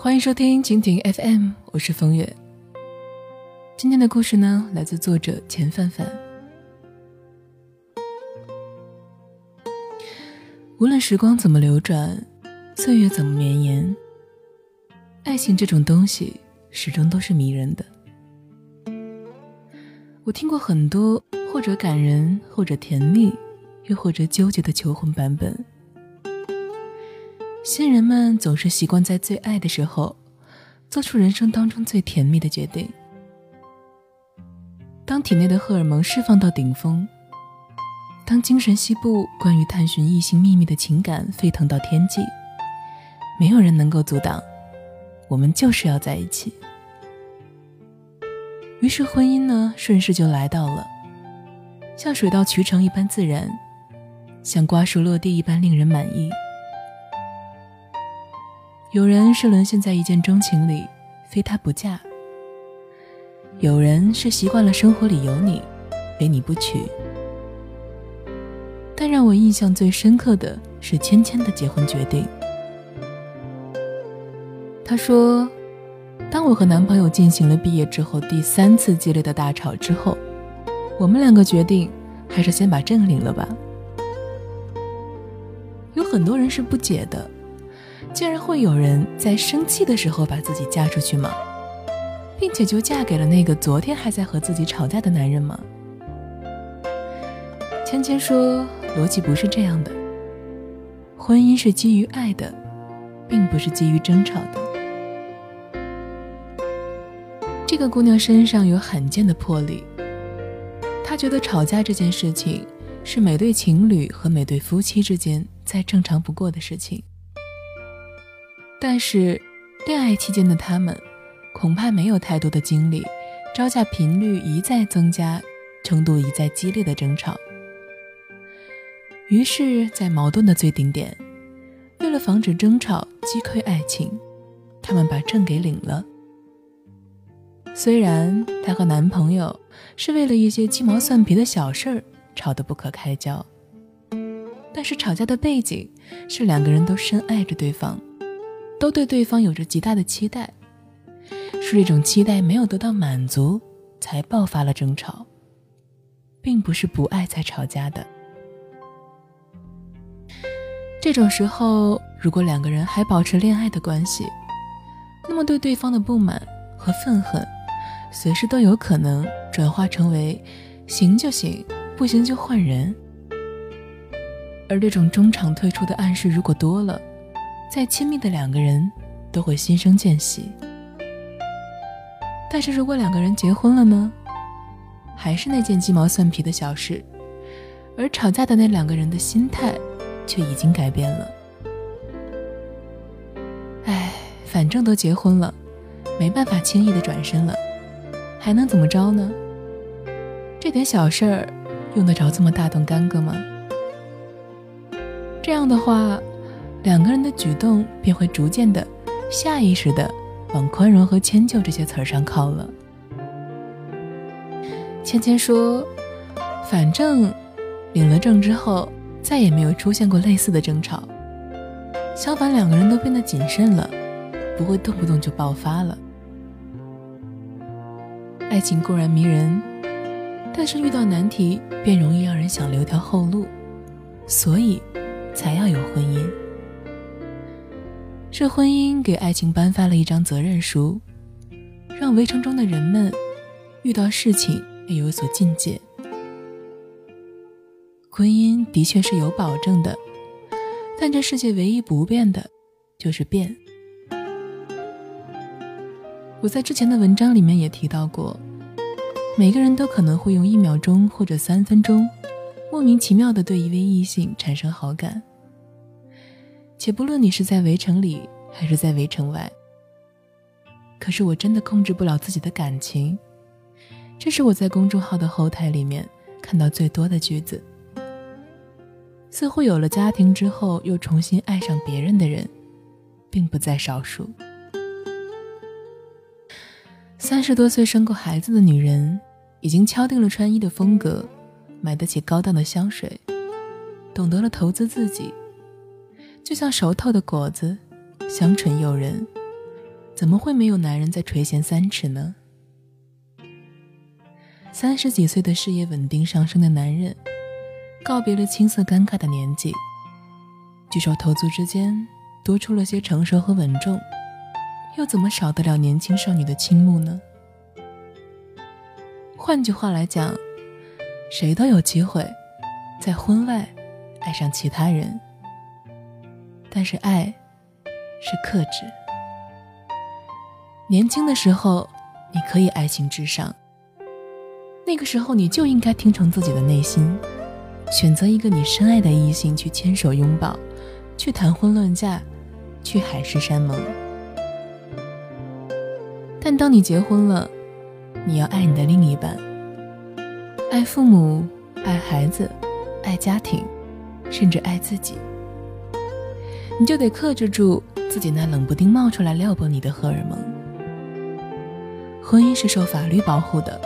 欢迎收听蜻蜓 FM，我是风月。今天的故事呢，来自作者钱范范。无论时光怎么流转，岁月怎么绵延，爱情这种东西始终都是迷人的。我听过很多或者感人，或者甜蜜，又或者纠结的求婚版本。新人们总是习惯在最爱的时候，做出人生当中最甜蜜的决定。当体内的荷尔蒙释放到顶峰，当精神西部关于探寻异性秘密的情感沸腾到天际，没有人能够阻挡，我们就是要在一起。于是婚姻呢，顺势就来到了，像水到渠成一般自然，像瓜熟落地一般令人满意。有人是沦陷在一见钟情里，非他不嫁；有人是习惯了生活里有你，非你不娶。但让我印象最深刻的是芊芊的结婚决定。她说：“当我和男朋友进行了毕业之后第三次激烈的大吵之后，我们两个决定还是先把证领了吧。”有很多人是不解的。竟然会有人在生气的时候把自己嫁出去吗？并且就嫁给了那个昨天还在和自己吵架的男人吗？芊芊说，逻辑不是这样的。婚姻是基于爱的，并不是基于争吵的。这个姑娘身上有罕见的魄力。她觉得吵架这件事情是每对情侣和每对夫妻之间再正常不过的事情。但是，恋爱期间的他们，恐怕没有太多的精力，招架频率一再增加、程度一再激烈的争吵。于是，在矛盾的最顶点，为了防止争吵击溃爱情，他们把证给领了。虽然她和男朋友是为了一些鸡毛蒜皮的小事儿吵得不可开交，但是吵架的背景是两个人都深爱着对方。都对对方有着极大的期待，是这种期待没有得到满足，才爆发了争吵，并不是不爱才吵架的。这种时候，如果两个人还保持恋爱的关系，那么对对方的不满和愤恨，随时都有可能转化成为行就行，不行就换人。而这种中场退出的暗示，如果多了，再亲密的两个人都会心生间隙，但是如果两个人结婚了呢？还是那件鸡毛蒜皮的小事，而吵架的那两个人的心态却已经改变了。哎，反正都结婚了，没办法轻易的转身了，还能怎么着呢？这点小事儿用得着这么大动干戈吗？这样的话。两个人的举动便会逐渐的、下意识的往宽容和迁就这些词儿上靠了。芊芊说：“反正领了证之后，再也没有出现过类似的争吵。相反，两个人都变得谨慎了，不会动不动就爆发了。爱情固然迷人，但是遇到难题便容易让人想留条后路，所以才要有婚姻。”这婚姻给爱情颁发了一张责任书，让围城中的人们遇到事情也有所境界。婚姻的确是有保证的，但这世界唯一不变的，就是变。我在之前的文章里面也提到过，每个人都可能会用一秒钟或者三分钟，莫名其妙的对一位异性产生好感。且不论你是在围城里还是在围城外，可是我真的控制不了自己的感情。这是我在公众号的后台里面看到最多的句子。似乎有了家庭之后又重新爱上别人的人，并不在少数。三十多岁生过孩子的女人，已经敲定了穿衣的风格，买得起高档的香水，懂得了投资自己。就像熟透的果子，香醇诱人，怎么会没有男人在垂涎三尺呢？三十几岁的事业稳定上升的男人，告别了青涩尴尬的年纪，举手投足之间多出了些成熟和稳重，又怎么少得了年轻少女的倾慕呢？换句话来讲，谁都有机会在婚外爱上其他人，但是爱是克制。年轻的时候，你可以爱情至上。那个时候，你就应该听从自己的内心，选择一个你深爱的异性去牵手拥抱，去谈婚论嫁，去海誓山盟。但当你结婚了，你要爱你的另一半，爱父母，爱孩子，爱家庭，甚至爱自己，你就得克制住自己那冷不丁冒出来撩拨你的荷尔蒙。婚姻是受法律保护的，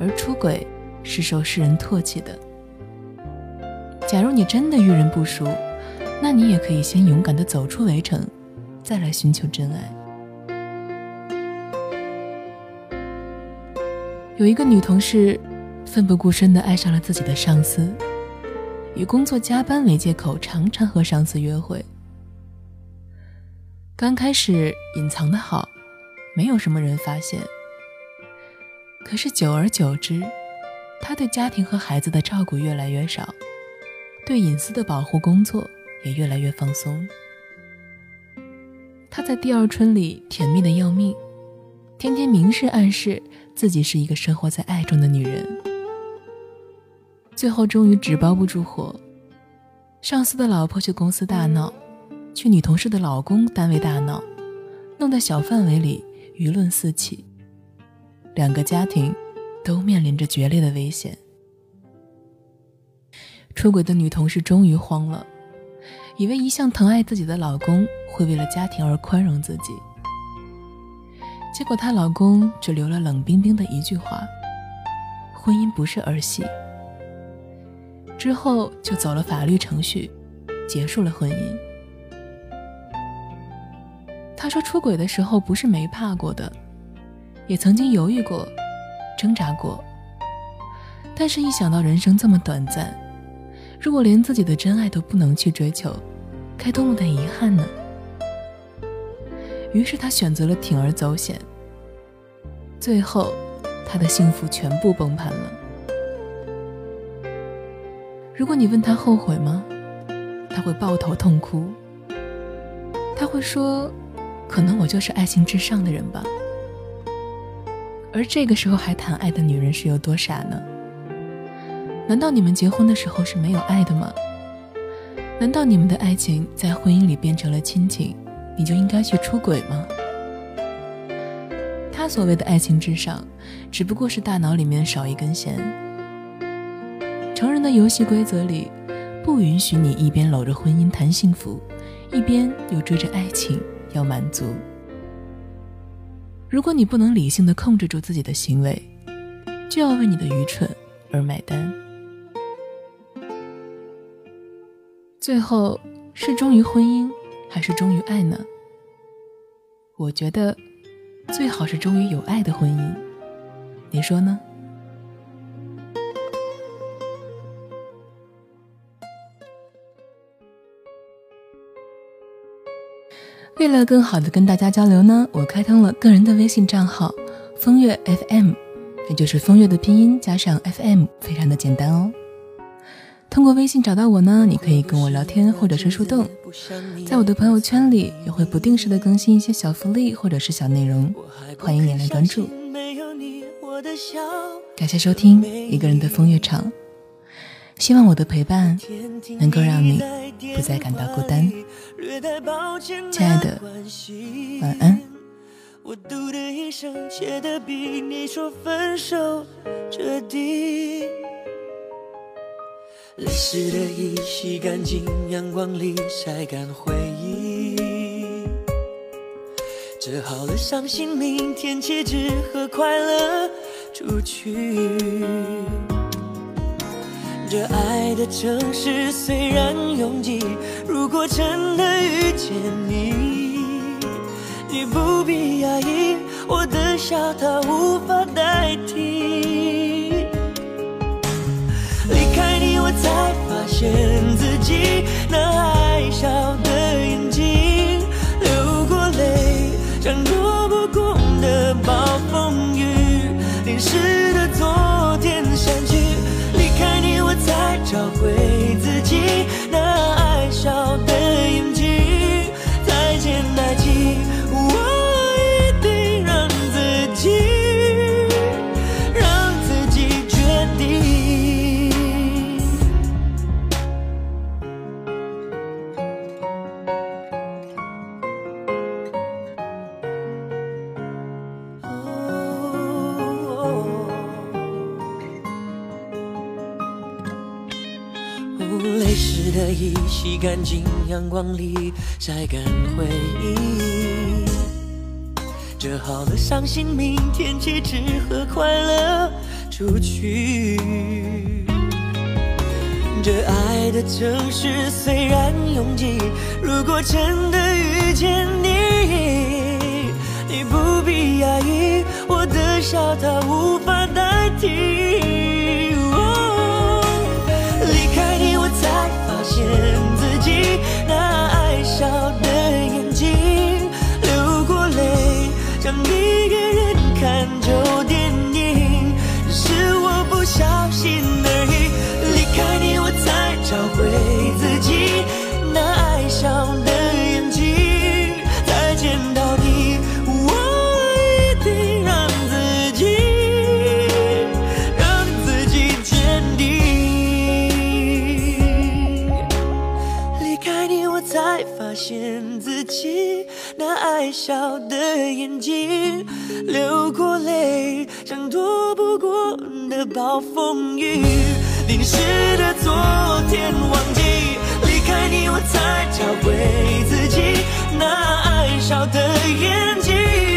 而出轨是受世人唾弃的。假如你真的遇人不淑，那你也可以先勇敢的走出围城，再来寻求真爱。有一个女同事，奋不顾身的爱上了自己的上司，以工作加班为借口，常常和上司约会。刚开始隐藏的好。没有什么人发现，可是久而久之，他对家庭和孩子的照顾越来越少，对隐私的保护工作也越来越放松。他在第二春里甜蜜的要命，天天明示暗示自己是一个生活在爱中的女人。最后终于纸包不住火，上司的老婆去公司大闹，去女同事的老公单位大闹，弄得小范围里。舆论四起，两个家庭都面临着决裂的危险。出轨的女同事终于慌了，以为一向疼爱自己的老公会为了家庭而宽容自己，结果她老公只留了冷冰冰的一句话：“婚姻不是儿戏。”之后就走了法律程序，结束了婚姻。他说：“出轨的时候不是没怕过的，也曾经犹豫过、挣扎过。但是，一想到人生这么短暂，如果连自己的真爱都不能去追求，该多么的遗憾呢？”于是，他选择了铤而走险。最后，他的幸福全部崩盘了。如果你问他后悔吗？他会抱头痛哭。他会说。可能我就是爱情至上的人吧，而这个时候还谈爱的女人是有多傻呢？难道你们结婚的时候是没有爱的吗？难道你们的爱情在婚姻里变成了亲情，你就应该去出轨吗？他所谓的爱情至上，只不过是大脑里面少一根弦。成人的游戏规则里，不允许你一边搂着婚姻谈幸福，一边又追着爱情。要满足。如果你不能理性的控制住自己的行为，就要为你的愚蠢而买单。最后是忠于婚姻，还是忠于爱呢？我觉得最好是忠于有爱的婚姻。你说呢？为了更好的跟大家交流呢，我开通了个人的微信账号“风月 FM”，也就是风月的拼音加上 FM，非常的简单哦。通过微信找到我呢，你可以跟我聊天或者是互动，在我的朋友圈里也会不定时的更新一些小福利或者是小内容，欢迎你来关注。感谢收听一个人的风月场。希望我的陪伴能够让你不再感到孤单，亲爱的，晚安。我嘟的一声，切的比你说分手彻底。泪湿的衣洗干净，阳光里晒干回忆。折好了伤心，明天起只和快乐出去。这爱的城市虽然拥挤，如果真的遇见你，你不必压抑，我的笑它无法代替。离开你，我才发现自己那爱笑的眼睛，流过泪，像躲不过的暴风雨，淋湿的衣洗干净，阳光里晒干回忆。折好了伤心，明天起只和快乐出去。这爱的城市虽然拥挤，如果真的遇见你，你不必压抑，我的笑它无法代替。那爱笑的眼睛，流过泪，像一个人看旧才发现自己那爱笑的眼睛，流过泪，像躲不过的暴风雨，淋湿的昨天忘记。离开你，我才找回自己那爱笑的眼睛。